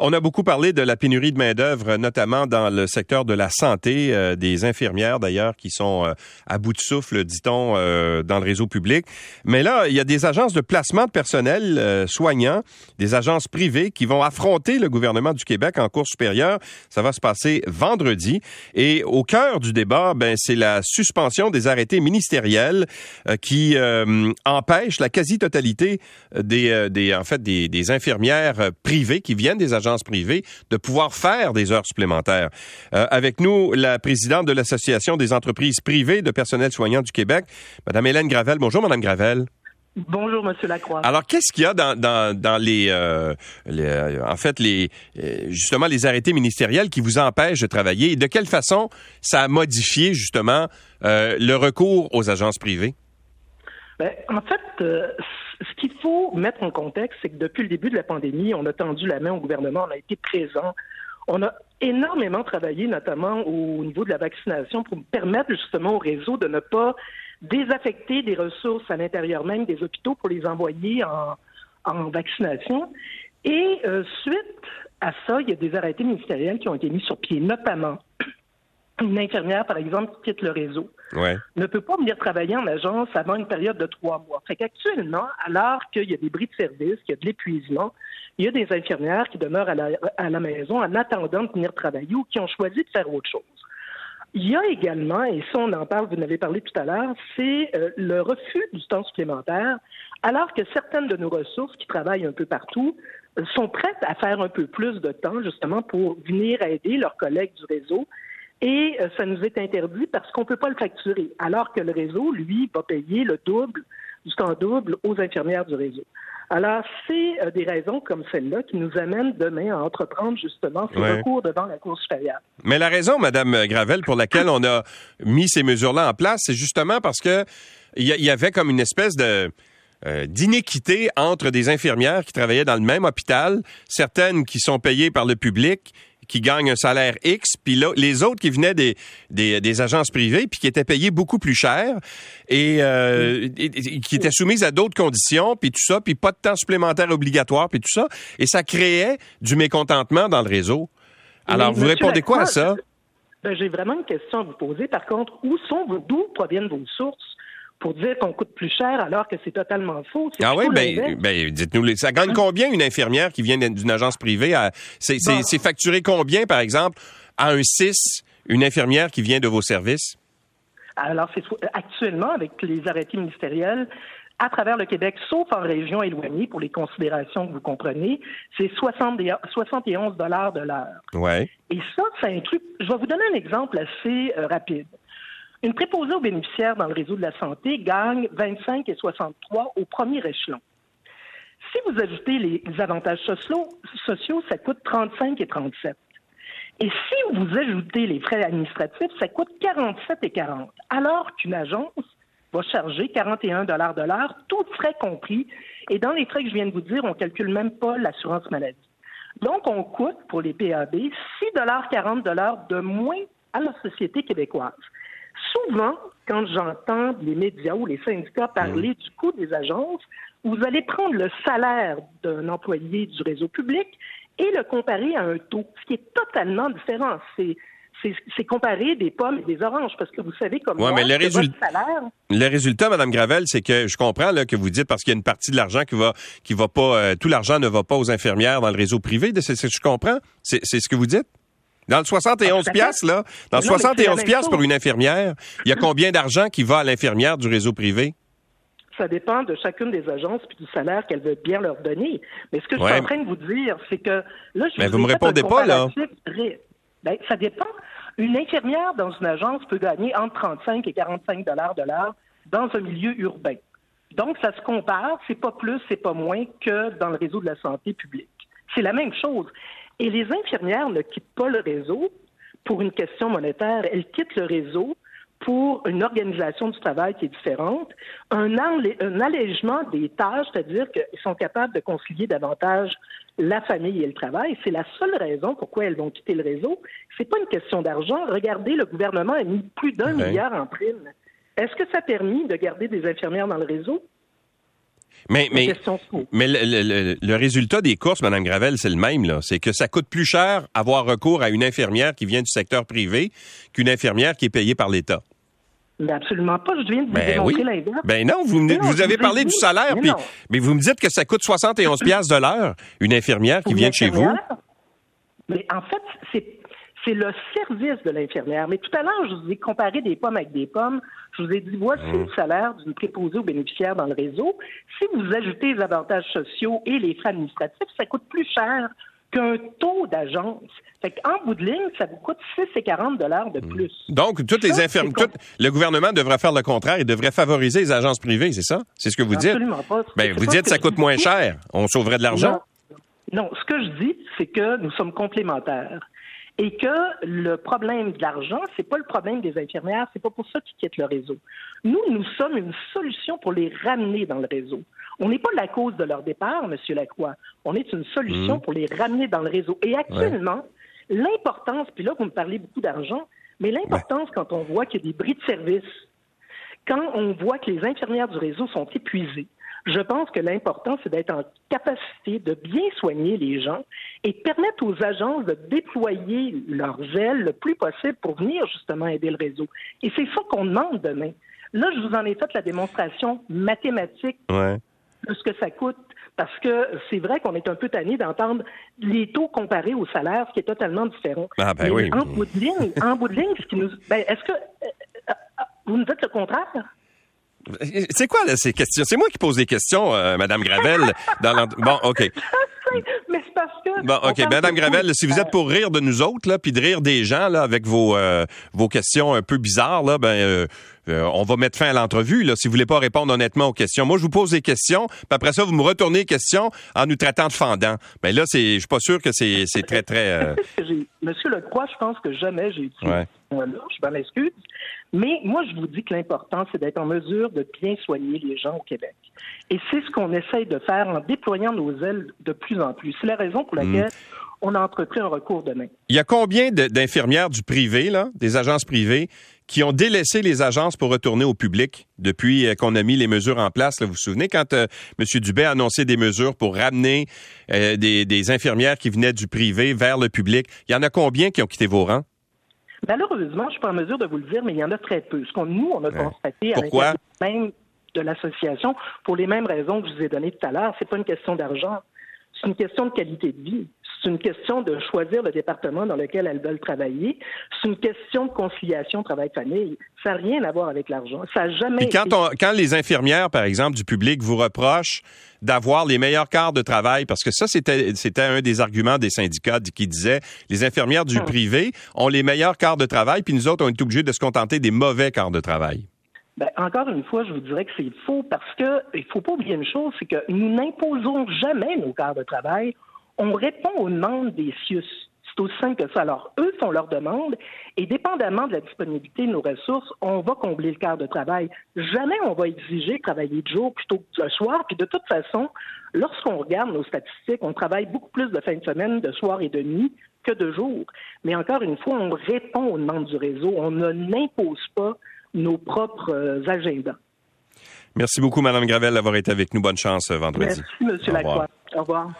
On a beaucoup parlé de la pénurie de main-d'œuvre, notamment dans le secteur de la santé, euh, des infirmières d'ailleurs qui sont euh, à bout de souffle, dit-on, euh, dans le réseau public. Mais là, il y a des agences de placement de personnel soignant, des agences privées qui vont affronter le gouvernement du Québec en cours supérieure. Ça va se passer vendredi. Et au cœur du débat, ben, c'est la suspension des arrêtés ministériels qui empêchent la quasi-totalité des, en fait, des infirmières privées qui viennent des agences privées de pouvoir faire des heures supplémentaires. Euh, avec nous, la présidente de l'Association des entreprises privées de personnel soignant du Québec, Madame Hélène Gravel. Bonjour, Madame Gravel. Bonjour, Monsieur Lacroix. Alors, qu'est-ce qu'il y a dans, dans, les, euh, euh, en fait, les, justement, les arrêtés ministériels qui vous empêchent de travailler? Et de quelle façon ça a modifié, justement, le recours aux agences privées? Ben, en fait, ce qu'il faut mettre en contexte, c'est que depuis le début de la pandémie, on a tendu la main au gouvernement, on a été présent. On a énormément travaillé, notamment au niveau de la vaccination, pour permettre justement au réseau de ne pas désaffecter des ressources à l'intérieur même des hôpitaux pour les envoyer en, vaccination. Et euh, suite à ça, il y a des arrêtés ministériels qui ont été mis sur pied, notamment une infirmière, par exemple, qui quitte le réseau, ne peut pas venir travailler en agence avant une période de trois mois. Fait qu'actuellement, alors qu'il y a des bris de service, qu'il y a de l'épuisement, il y a des infirmières qui demeurent à la, à la maison en attendant de venir travailler ou qui ont choisi de faire autre chose. Il y a également, et ça on en parle, vous en avez parlé tout à l'heure, c'est euh, le refus du temps supplémentaire, alors que certaines de nos ressources qui travaillent un peu partout sont prêtes à faire un peu plus de temps justement pour venir aider leurs collègues du réseau et euh, ça nous est interdit parce qu'on ne peut pas le facturer, alors que le réseau, lui, va payer le double, du temps double aux infirmières du réseau. Alors, c'est euh, des raisons comme celle-là qui nous amènent demain à entreprendre justement ce recours devant la Cour supérieure. Mais la raison, Madame Gravel, pour laquelle on a mis ces mesures-là en place, c'est justement parce que il y, avait comme une espèce de euh, d'inéquité entre des infirmières qui travaillaient dans le même hôpital, certaines qui sont payées par le public qui gagnent un salaire X, puis les autres qui venaient des, des, agences privées, puis qui étaient payés beaucoup plus cher euh, et, qui étaient soumises à d'autres conditions, puis tout ça, puis pas de temps supplémentaire obligatoire, puis tout ça. Et ça créait du mécontentement dans le réseau. Alors, vous répondez quoi à ça? Ben, j'ai vraiment une question à vous poser. Par contre, où sont vos, d'où proviennent vos sources? Pour dire qu'on coûte plus cher alors que c'est totalement faux. Ah oui, ben, ben dites-nous, ça gagne combien une infirmière qui vient d'une agence privée? C'est facturé combien, par exemple, à un 6, une infirmière qui vient de vos services? Alors, c'est actuellement, avec les arrêtés ministériels, à travers le Québec, sauf en région éloignée, pour les considérations que vous comprenez, c'est 71 dollars de l'heure. Ouais. Et ça, ça inclut. Je vais vous donner un exemple assez euh, rapide. Une préposée aux bénéficiaires dans le réseau de la santé gagne 25 et 63 au premier échelon. Si vous ajoutez les, avantages sociaux, ça coûte 35 et 37. Et si vous ajoutez les frais administratifs, ça coûte 47 et 40. Alors qu'une agence va charger 41 de l'heure, tout frais compris. Et dans les frais que je viens de vous dire, on ne calcule même pas l'assurance maladie. Donc, on coûte pour les PAB 6,40 de moins à la société québécoise souvent, quand j'entends les médias ou les syndicats parler mm. du coût des agences, vous allez prendre le salaire d'un employé du réseau public et le comparer à un taux, ce qui est totalement différent. C'est c'est comparer des pommes et des oranges, parce que vous savez comme ouais, mais le, salaire... le résultat, Mme Gravel, c'est que je comprends là, que vous dites parce qu'il y a une partie de l'argent qui va qui va pas, euh, tout l'argent ne va pas aux infirmières dans le réseau privé. C'est ce que je comprends. C'est ce que vous dites? Dans le 71 ah, piastres, là, dans le 71 piastres pour une infirmière, il y a combien d'argent qui va à l'infirmière du réseau privé? Ça dépend de chacune des agences puis du salaire qu'elle veut bien leur donner. Mais ce que je suis en train de vous dire, c'est que là, je Mais vous me répondez pas, là. Ben, ça dépend. Une infirmière dans une agence peut gagner entre 35 et 45 dollars de l'heure dans un milieu urbain. Donc, ça se compare, c'est pas plus, c'est pas moins que dans le réseau de la santé publique. C'est la même chose. Et les infirmières ne quittent pas le réseau pour une question monétaire, elles quittent le réseau pour une organisation du travail qui est différente, un, allègement des tâches, c'est-à-dire qu'ils sont capables de concilier davantage la famille et le travail. C'est la seule raison pourquoi elles vont quitter le réseau. C'est pas une question d'argent. Regardez, le gouvernement a mis plus d'un milliard en prime. Est-ce que ça a permis de garder des infirmières dans le réseau? Mais, mais, mais le, résultat des courses, Mme Gravel, c'est le même. là. C'est que ça coûte plus cher avoir recours à une infirmière qui vient du secteur privé qu'une infirmière qui est payée par l'État. Mais absolument pas. Je viens de vous ben démontrer l'inverse. Ben non, vous, vous avez parlé du salaire, mais, mais, vous me dites que ça coûte 71 pièces de l'heure, une infirmière qui vient de chez vous. Mais en fait, c'est c'est le service de l'infirmière. Mais tout à l'heure, je vous ai comparé des pommes avec des pommes. Je vous ai dit, voici mmh. le salaire d'une préposée aux bénéficiaires dans le réseau. Si vous ajoutez les avantages sociaux et les frais administratifs, ça coûte plus cher qu'un taux d'agence. Fait en bout de ligne, ça vous coûte 6,40 dollars de plus. Donc, toutes les infirmières, le gouvernement devrait faire le contraire. Il devrait favoriser les agences privées, c'est ça? C'est ce que vous dites? Absolument pas. Ben, vous dites que ça coûte moins cher. On sauverait de l'argent? Non. non, ce que je dis, c'est que nous sommes complémentaires et que le problème de l'argent, c'est pas le problème des infirmières, c'est pas pour ça qu'ils quittent le réseau. Nous, nous sommes une solution pour les ramener dans le réseau. On n'est pas la cause de leur départ, M. Lacroix. On est une solution mmh. pour les ramener dans le réseau. Et actuellement, l'importance, puis là, vous me parlez beaucoup d'argent, mais l'importance quand on voit qu'il y a des bris de service, quand on voit que les infirmières du réseau sont épuisées, je pense que l'important, c'est d'être en capacité de bien soigner les gens et permettre aux agences de déployer leurs ailes le plus possible pour venir justement aider le réseau. Et c'est ça qu'on demande demain. Là, je vous en ai fait la démonstration mathématique de ce que ça coûte. Parce que c'est vrai qu'on est un peu tanné d'entendre les taux comparés au salaire, ce qui est totalement différent. Ah ben oui. En bout de ligne, en bout de ligne, ce qui nous, ben, est-ce que euh, euh, vous nous dites le contraire? C'est quoi là, ces questions? C'est moi qui pose des questions, euh, Madame Gravel. dans bon, OK. Bon, OK. Madame Gravel, si vous êtes pour rire de nous autres, là, puis de rire des gens, là, avec vos, euh, vos questions un peu bizarres, là, ben, euh, on va mettre fin à l'entrevue, là, si vous voulez pas répondre honnêtement aux questions. Moi, je vous pose des questions, puis après ça, vous me retournez les questions en nous traitant de fendant. Mais ben, là, c'est, je suis pas sûr que c'est, c'est très, très. Monsieur Lecroix, je pense que jamais j'ai utilisé ouais. Je m'en excuse. Mais moi, je vous dis que l'important, c'est d'être en mesure de bien soigner les gens au Québec. Et c'est ce qu'on essaye de faire en déployant nos ailes de plus en plus. C'est la raison pour laquelle mm. on a entrepris un recours demain. Il y a combien d'infirmières du privé, là, des agences privées, qui ont délaissé les agences pour retourner au public depuis euh, qu'on a mis les mesures en place. vous vous souvenez quand euh, M. Dubé a annoncé des mesures pour ramener euh, des, des, infirmières qui venaient du privé vers le public? Il y en a combien qui ont quitté vos rangs? Malheureusement, je suis pas en mesure de vous le dire, mais il y en a très peu. Ce qu'on nous, on a constaté à même de l'association, pour les mêmes raisons que je vous ai données tout à l'heure, c'est pas une question d'argent, c'est une question de qualité de vie. C'est une question de choisir le département dans lequel elles veulent travailler. C'est une question de conciliation travail-famille. Ça n'a rien à voir avec l'argent. Ça n'a jamais. Puis quand, on, quand les infirmières, par exemple, du public vous reprochent d'avoir les meilleurs quarts de travail, parce que ça, c'était, c'était un des arguments des syndicats qui disaient les infirmières du hum. privé ont les meilleurs quarts de travail, puis nous autres, on est obligés de se contenter des mauvais quarts de travail. Ben, encore une fois, je vous dirais que c'est faux parce que il faut pas oublier une chose, c'est que nous n'imposons jamais nos quarts de travail on répond aux demandes des CIUS. C'est aussi simple que ça. Alors, eux font leurs demandes et dépendamment de la disponibilité de nos ressources, on va combler le quart de travail. Jamais on va exiger de travailler de jour plutôt que le soir. Puis de toute façon, lorsqu'on regarde nos statistiques, on travaille beaucoup plus de fin de semaine, de soir et de nuit que de jour. Mais encore une fois, on répond aux demandes du réseau. On ne n'impose pas nos propres euh, agendas. Merci beaucoup, Mme Gravel, d'avoir été avec nous. Bonne chance euh, vendredi. Merci, M. Lacroix. Au revoir.